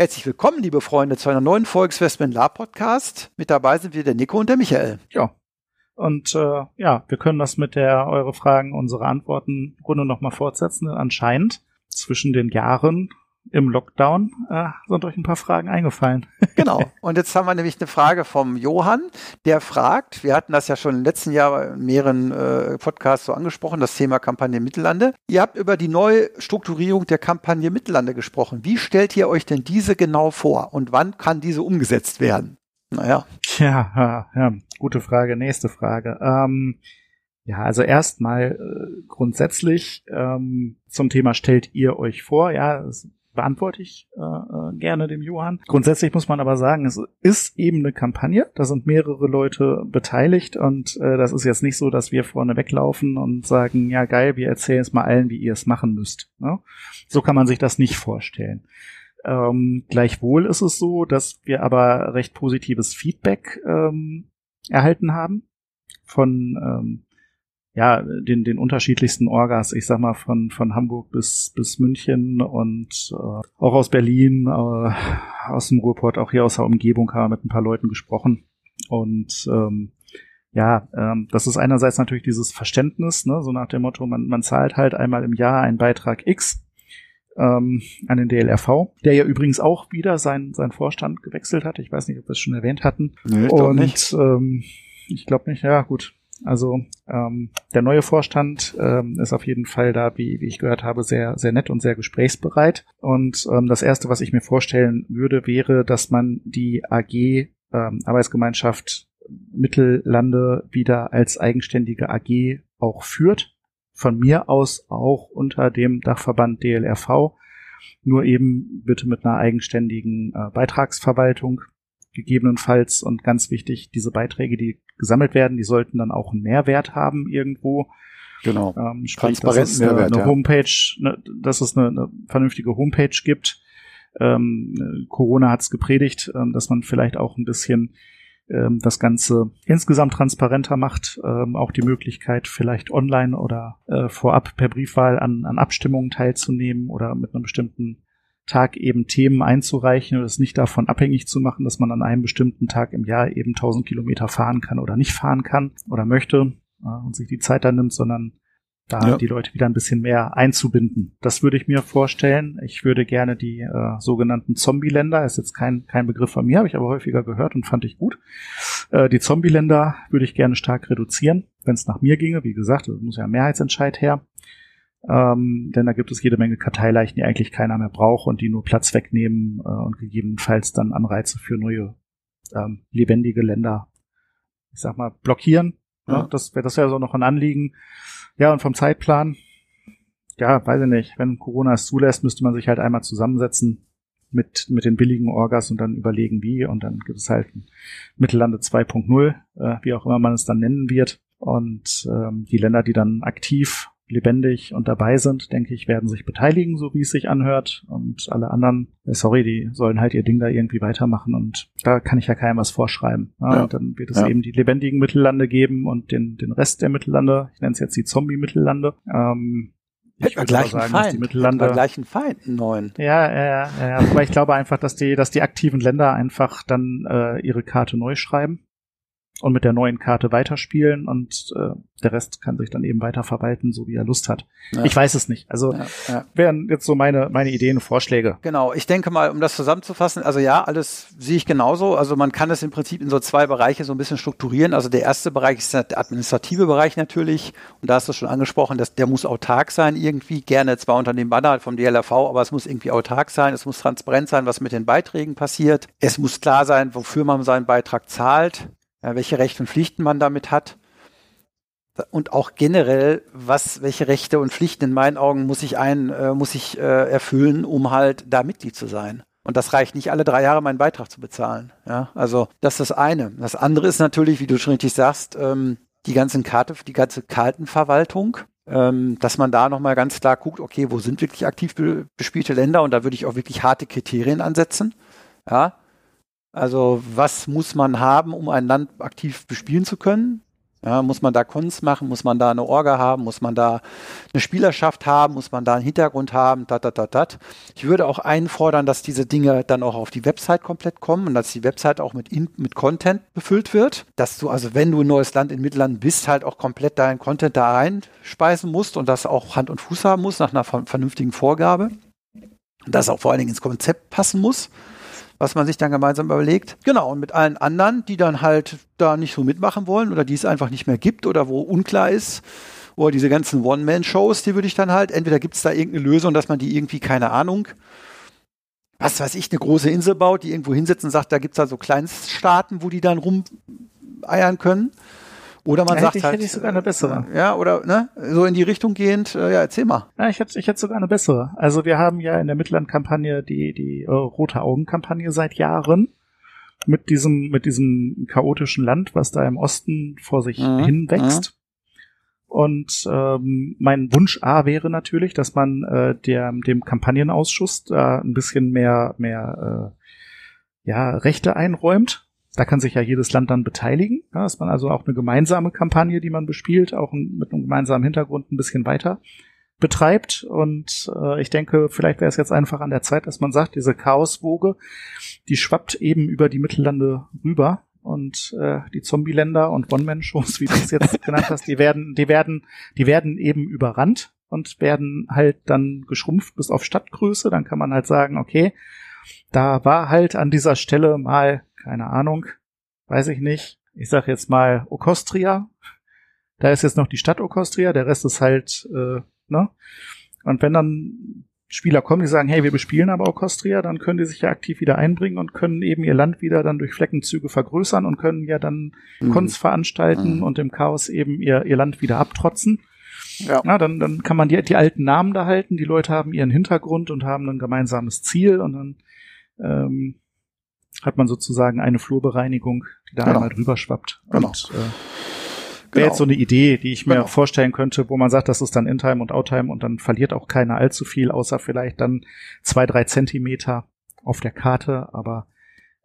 Herzlich willkommen, liebe Freunde, zu einer neuen Folge des Westman Lab Podcast. Mit dabei sind wir der Nico und der Michael. Ja. Und äh, ja, wir können das mit der eure Fragen, unsere Antworten Runde nochmal fortsetzen. Anscheinend zwischen den Jahren im Lockdown äh, sind euch ein paar Fragen eingefallen. genau. Und jetzt haben wir nämlich eine Frage vom Johann, der fragt, wir hatten das ja schon im letzten Jahr in mehreren äh, Podcasts so angesprochen, das Thema Kampagne Mittellande. Ihr habt über die neue Strukturierung der Kampagne Mittellande gesprochen. Wie stellt ihr euch denn diese genau vor und wann kann diese umgesetzt werden? Naja. Ja, ja, ja. gute Frage. Nächste Frage. Ähm, ja, also erstmal äh, grundsätzlich ähm, zum Thema stellt ihr euch vor. Ja, es beantworte ich äh, äh, gerne dem Johann. Grundsätzlich muss man aber sagen, es ist eben eine Kampagne. Da sind mehrere Leute beteiligt und äh, das ist jetzt nicht so, dass wir vorne weglaufen und sagen, ja geil, wir erzählen es mal allen, wie ihr es machen müsst. Ne? So kann man sich das nicht vorstellen. Ähm, gleichwohl ist es so, dass wir aber recht positives Feedback ähm, erhalten haben von ähm, ja, den, den unterschiedlichsten Orgas, ich sag mal von, von Hamburg bis, bis München und äh, auch aus Berlin, äh, aus dem Ruhrport, auch hier aus der Umgebung haben wir mit ein paar Leuten gesprochen. Und ähm, ja, ähm, das ist einerseits natürlich dieses Verständnis, ne, so nach dem Motto, man, man zahlt halt einmal im Jahr einen Beitrag X ähm, an den DLRV, der ja übrigens auch wieder sein, sein Vorstand gewechselt hat. Ich weiß nicht, ob wir es schon erwähnt hatten. Nee, ich Und nicht. Ähm, ich glaube nicht, ja gut, also ähm, der neue Vorstand ähm, ist auf jeden Fall da, wie, wie ich gehört habe, sehr, sehr nett und sehr gesprächsbereit. Und ähm, das Erste, was ich mir vorstellen würde, wäre, dass man die AG ähm, Arbeitsgemeinschaft Mittellande wieder als eigenständige AG auch führt. Von mir aus auch unter dem Dachverband DLRV, nur eben bitte mit einer eigenständigen äh, Beitragsverwaltung gegebenenfalls und ganz wichtig, diese Beiträge, die gesammelt werden, die sollten dann auch einen Mehrwert haben irgendwo. Genau. Ähm, sprich, dass es eine, Mehrwert, eine. Homepage, ne, dass es eine, eine vernünftige Homepage gibt. Ähm, Corona hat es gepredigt, ähm, dass man vielleicht auch ein bisschen ähm, das Ganze insgesamt transparenter macht, ähm, auch die Möglichkeit vielleicht online oder äh, vorab per Briefwahl an, an Abstimmungen teilzunehmen oder mit einem bestimmten Tag eben Themen einzureichen und es nicht davon abhängig zu machen, dass man an einem bestimmten Tag im Jahr eben 1000 Kilometer fahren kann oder nicht fahren kann oder möchte und sich die Zeit dann nimmt, sondern da Ja. die Leute wieder ein bisschen mehr einzubinden. Das würde ich mir vorstellen. Ich würde gerne die äh, sogenannten Zombie-Länder, ist jetzt kein, kein Begriff von mir, habe ich aber häufiger gehört und fand ich gut. Äh, die Zombie-Länder würde ich gerne stark reduzieren, wenn es nach mir ginge. Wie gesagt, es muss ja ein Mehrheitsentscheid her. Ähm, denn da gibt es jede Menge Karteileichen, die eigentlich keiner mehr braucht und die nur Platz wegnehmen äh, und gegebenenfalls dann Anreize für neue ähm, lebendige Länder, ich sag mal, blockieren. Ja. Ja. Das wäre das wäre so noch ein Anliegen. Ja, und vom Zeitplan, ja, weiß ich nicht, wenn Corona es zulässt, müsste man sich halt einmal zusammensetzen mit, mit den billigen Orgas und dann überlegen, wie. Und dann gibt es halt ein Mittellande 2.0, äh, wie auch immer man es dann nennen wird. Und ähm, die Länder, die dann aktiv, lebendig und dabei sind, denke ich, werden sich beteiligen, so wie es sich anhört. Und alle anderen, äh, sorry, die sollen halt ihr Ding da irgendwie weitermachen. Und da kann ich ja keinem was vorschreiben. Ja, dann wird es Ja. eben die lebendigen Mittellande geben und den, den Rest der Mittellande, ich nenne es jetzt die Zombie-Mittellande. Ähm, wir würde gleich sagen, dass Feind. die Hätten Mittellande wir gleich einen Feind, einen neuen. ja, ja, ja, ja, ja. Aber ich glaube einfach, dass die, dass die aktiven Länder einfach dann äh, ihre Karte neu schreiben und mit der neuen Karte weiterspielen und äh, der Rest kann sich dann eben weiter verwalten, so wie er Lust hat. Ja. Ich weiß es nicht. Also Ja, ja. wären jetzt so meine, meine Ideen und Vorschläge. Genau, ich denke mal, um das zusammenzufassen, also ja, alles sehe ich genauso. Also man kann es im Prinzip in so zwei Bereiche so ein bisschen strukturieren. Also der erste Bereich ist der administrative Bereich natürlich. Und da hast du schon angesprochen, dass der muss autark sein irgendwie. Gerne zwar unter dem Banner vom DLRV, aber es muss irgendwie autark sein. Es muss transparent sein, was mit den Beiträgen passiert. Es muss klar sein, wofür man seinen Beitrag zahlt, welche Rechte und Pflichten man damit hat. Und auch generell, was, welche Rechte und Pflichten in meinen Augen muss ich ein, äh, muss ich äh, erfüllen, um halt da Mitglied zu sein. Und das reicht nicht alle drei Jahre meinen Beitrag zu bezahlen. Ja, also das ist das eine. Das andere ist natürlich, wie du schon richtig sagst, ähm, die ganzen Karte, die ganze Kartenverwaltung ähm, dass man da nochmal ganz klar guckt, okay, wo sind wirklich aktiv bespielte Länder und da würde ich auch wirklich harte Kriterien ansetzen. Ja. Also was muss man haben, um ein Land aktiv bespielen zu können? Ja, muss man da Kunst machen? Muss man da eine Orga haben? Muss man da eine Spielerschaft haben? Muss man da einen Hintergrund haben? Dat, dat, dat, dat. Ich würde auch einfordern, dass diese Dinge dann auch auf die Website komplett kommen und dass die Website auch mit, in, mit Content befüllt wird. Dass du also, wenn du ein neues Land in Mittelland bist, halt auch komplett deinen Content da reinspeisen musst und das auch Hand und Fuß haben muss nach einer vernünftigen Vorgabe. Und das auch vor allen Dingen ins Konzept passen muss was man sich dann gemeinsam überlegt. Genau, und mit allen anderen, die dann halt da nicht so mitmachen wollen oder die es einfach nicht mehr gibt oder wo unklar ist, oder diese ganzen One-Man-Shows, die würde ich dann halt, entweder gibt es da irgendeine Lösung, dass man die irgendwie, keine Ahnung, was weiß ich, eine große Insel baut, die irgendwo hinsetzt und sagt, da gibt es da so Kleinststaaten, wo die dann rumeiern können. Oder man ja, sagt hätte ich, halt. Hätte ich sogar eine bessere. Ja, oder ne, so in die Richtung gehend, äh, ja, erzähl mal. Ja, ich hätte, ich hätte sogar eine bessere. Also wir haben ja in der Mittellandkampagne die, die äh, Rote Augen-Kampagne seit Jahren mit diesem, mit diesem chaotischen Land, was da im Osten vor sich Mhm, hinwächst. Und ähm, mein Wunsch A wäre natürlich, dass man äh, der, dem Kampagnenausschuss da ein bisschen mehr, mehr äh, ja, Rechte einräumt. Da kann sich ja jedes Land dann beteiligen, ja, dass man also auch eine gemeinsame Kampagne, die man bespielt, auch mit einem gemeinsamen Hintergrund ein bisschen weiter betreibt. Und äh, ich denke, vielleicht wäre es jetzt einfach an der Zeit, dass man sagt, diese Chaoswoge, die schwappt eben über die Mittellande rüber. Und äh, die Zombie-Länder und One-Man-Shows, wie du es jetzt genannt hast, die werden, die werden, die werden eben überrannt und werden halt dann geschrumpft bis auf Stadtgröße. Dann kann man halt sagen, okay, da war halt an dieser Stelle mal, keine Ahnung, weiß ich nicht, ich sag jetzt mal Okostria. Da ist jetzt noch die Stadt Okostria, der Rest ist halt, äh, ne? Und wenn dann Spieler kommen, die sagen, hey, wir bespielen aber Okostria, dann können die sich ja aktiv wieder einbringen und können eben ihr Land wieder dann durch Fleckenzüge vergrößern und können ja dann Mhm. Cons veranstalten Mhm. und im Chaos eben ihr, ihr Land wieder abtrotzen. Ja. Na, dann, dann kann man die, die alten Namen da halten, die Leute haben ihren Hintergrund und haben ein gemeinsames Ziel und dann ähm, hat man sozusagen eine Flurbereinigung, die da Genau. einmal drüber schwappt. Genau. Und äh, Genau. wäre jetzt so eine Idee, die ich mir Genau. vorstellen könnte, wo man sagt, das ist dann In-Time und Out-Time und dann verliert auch keiner allzu viel, außer vielleicht dann zwei, drei Zentimeter auf der Karte, aber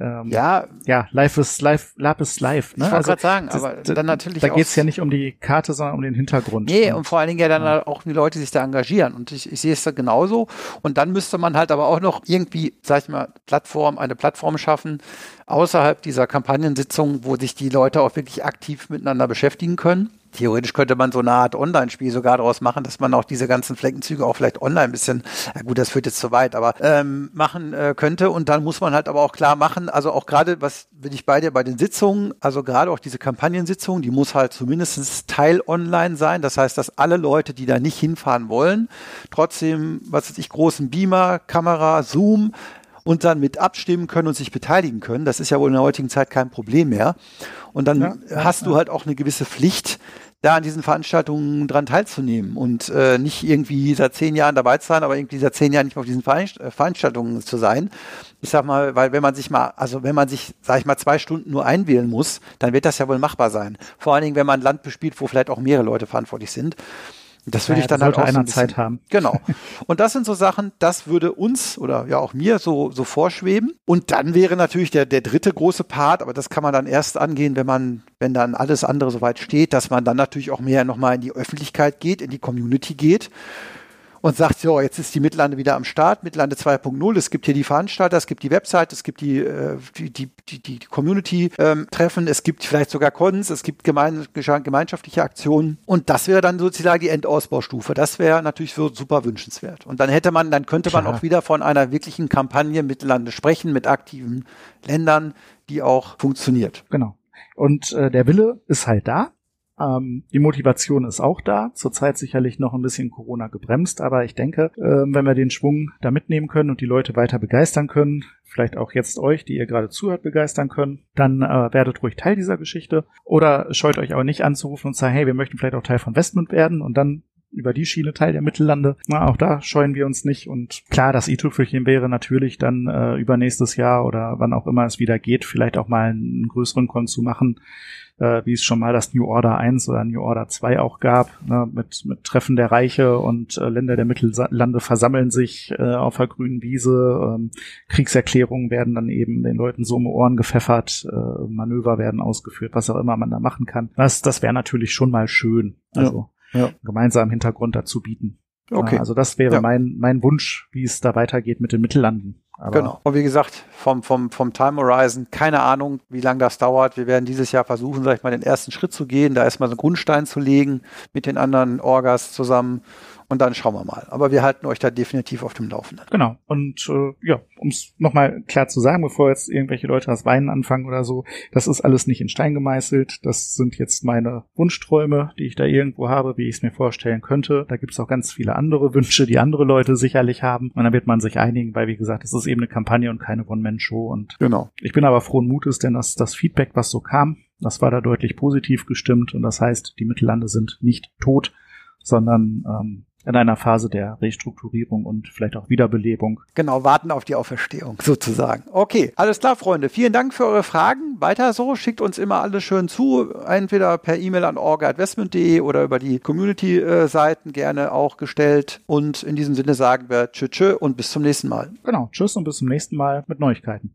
ähm, Ja, ja, life is life, life is life. Ne? ich wollte Also, gerade sagen, aber das- dann natürlich da geht's ja nicht um die Karte, sondern um den Hintergrund. Nee, und vor allen Dingen ja dann halt auch die Leute, die sich da engagieren. Und ich, ich sehe es da genauso. Und dann müsste man halt aber auch noch irgendwie, sag ich mal, Plattform, eine Plattform schaffen, außerhalb dieser Kampagnensitzung, wo sich die Leute auch wirklich aktiv miteinander beschäftigen können. Theoretisch könnte man so eine Art Online-Spiel sogar daraus machen, dass man auch diese ganzen Fleckenzüge auch vielleicht online ein bisschen, ja gut, das führt jetzt zu weit, aber ähm, machen äh, könnte. Und dann muss man halt aber auch klar machen, also auch gerade, was bin ich bei dir bei den Sitzungen, also gerade auch diese Kampagnensitzung, die muss halt zumindest Teil online sein. Das heißt, dass alle Leute, die da nicht hinfahren wollen, trotzdem, was weiß ich, großen Beamer, Kamera, Zoom, und dann mit abstimmen können und sich beteiligen können. Das ist ja wohl in der heutigen Zeit kein Problem mehr. Und dann Ja, ja, hast du halt auch eine gewisse Pflicht, da an diesen Veranstaltungen dran teilzunehmen und äh, nicht irgendwie seit zehn Jahren dabei zu sein, aber irgendwie seit zehn Jahren nicht mehr auf diesen äh, Veranstaltungen zu sein. Ich sag mal, weil wenn man sich mal, also wenn man sich, sag ich mal, zwei Stunden nur einwählen muss, dann wird das ja wohl machbar sein. Vor allen Dingen, wenn man ein Land bespielt, wo vielleicht auch mehrere Leute verantwortlich sind. Das würde Ja, ich dann da halt auch so einer ein bisschen, Zeit haben. Genau. Und das sind so Sachen, das würde uns oder ja auch mir so, so vorschweben. Und dann wäre natürlich der, der dritte große Part, aber das kann man dann erst angehen, wenn man, wenn dann alles andere soweit steht, dass man dann natürlich auch mehr nochmal in die Öffentlichkeit geht, in die Community geht und sagt, so, jetzt ist die Mittellande wieder am Start, Mittellande 2.0, es gibt hier die Veranstalter, es gibt die Website, es gibt die, äh, die, die, die, die Community-Treffen, es gibt vielleicht sogar Cons, es gibt gemein, gemeinschaftliche Aktionen und das wäre dann sozusagen die Endausbaustufe. Das wäre natürlich so super wünschenswert. Und dann hätte man, dann könnte man Klar. auch wieder von einer wirklichen Kampagne Mittellande sprechen, mit aktiven Ländern, die auch funktioniert. Genau. Und äh, der Wille ist halt da. Ähm, die Motivation ist auch da. Zurzeit sicherlich noch ein bisschen Corona gebremst, aber ich denke, ähm, wenn wir den Schwung da mitnehmen können und die Leute weiter begeistern können, vielleicht auch jetzt euch, die ihr gerade zuhört, begeistern können, dann äh, werdet ruhig Teil dieser Geschichte oder scheut euch auch nicht anzurufen und sagen, hey, wir möchten vielleicht auch Teil von Westmund werden und dann über die Schiene Teil der Mittellande. Na, auch da scheuen wir uns nicht. Und klar, das i-Tüpfelchen wäre natürlich dann äh, übernächstes Jahr oder wann auch immer es wieder geht, vielleicht auch mal einen größeren Kon zu machen, äh, wie es schon mal das New Order 1 oder New Order 2 auch gab, ne, mit, mit Treffen der Reiche und äh, Länder der Mittellande versammeln sich äh, auf der grünen Wiese. Ähm, Kriegserklärungen werden dann eben den Leuten so um Ohren gepfeffert, äh, Manöver werden ausgeführt, was auch immer man da machen kann. Das, das wäre natürlich schon mal schön. Also ja, ja. gemeinsam Hintergrund dazu bieten. Okay. Also das wäre ja. mein, mein Wunsch, wie es da weitergeht mit den Mittellanden. Aber genau. Und wie gesagt, vom, vom, vom Time Horizon, keine Ahnung, wie lange das dauert. Wir werden dieses Jahr versuchen, sag ich mal, den ersten Schritt zu gehen, da erstmal so einen Grundstein zu legen mit den anderen Orgas zusammen und dann schauen wir mal. Aber wir halten euch da definitiv auf dem Laufenden. Genau. Und äh, ja, um es nochmal klar zu sagen, bevor jetzt irgendwelche Leute das Weinen anfangen oder so, das ist alles nicht in Stein gemeißelt. Das sind jetzt meine Wunschträume, die ich da irgendwo habe, wie ich es mir vorstellen könnte. Da gibt es auch ganz viele andere Wünsche, die andere Leute sicherlich haben. Und dann wird man sich einigen, weil wie gesagt, es ist eben eine Kampagne und keine One-Man-Show. Und genau. ich bin aber frohen Mutes, denn das, das Feedback, was so kam, das war da deutlich positiv gestimmt und das heißt, die Mittellande sind nicht tot, sondern ähm, in einer Phase der Restrukturierung und vielleicht auch Wiederbelebung. Genau, warten auf die Auferstehung sozusagen. Okay, alles klar, Freunde. Vielen Dank für eure Fragen. Weiter so, schickt uns immer alles schön zu, entweder per E-Mail an orga.investment.de oder über die Community-Seiten gerne auch gestellt. Und in diesem Sinne sagen wir Tschö, tschö und bis zum nächsten Mal. Genau, tschüss und bis zum nächsten Mal mit Neuigkeiten.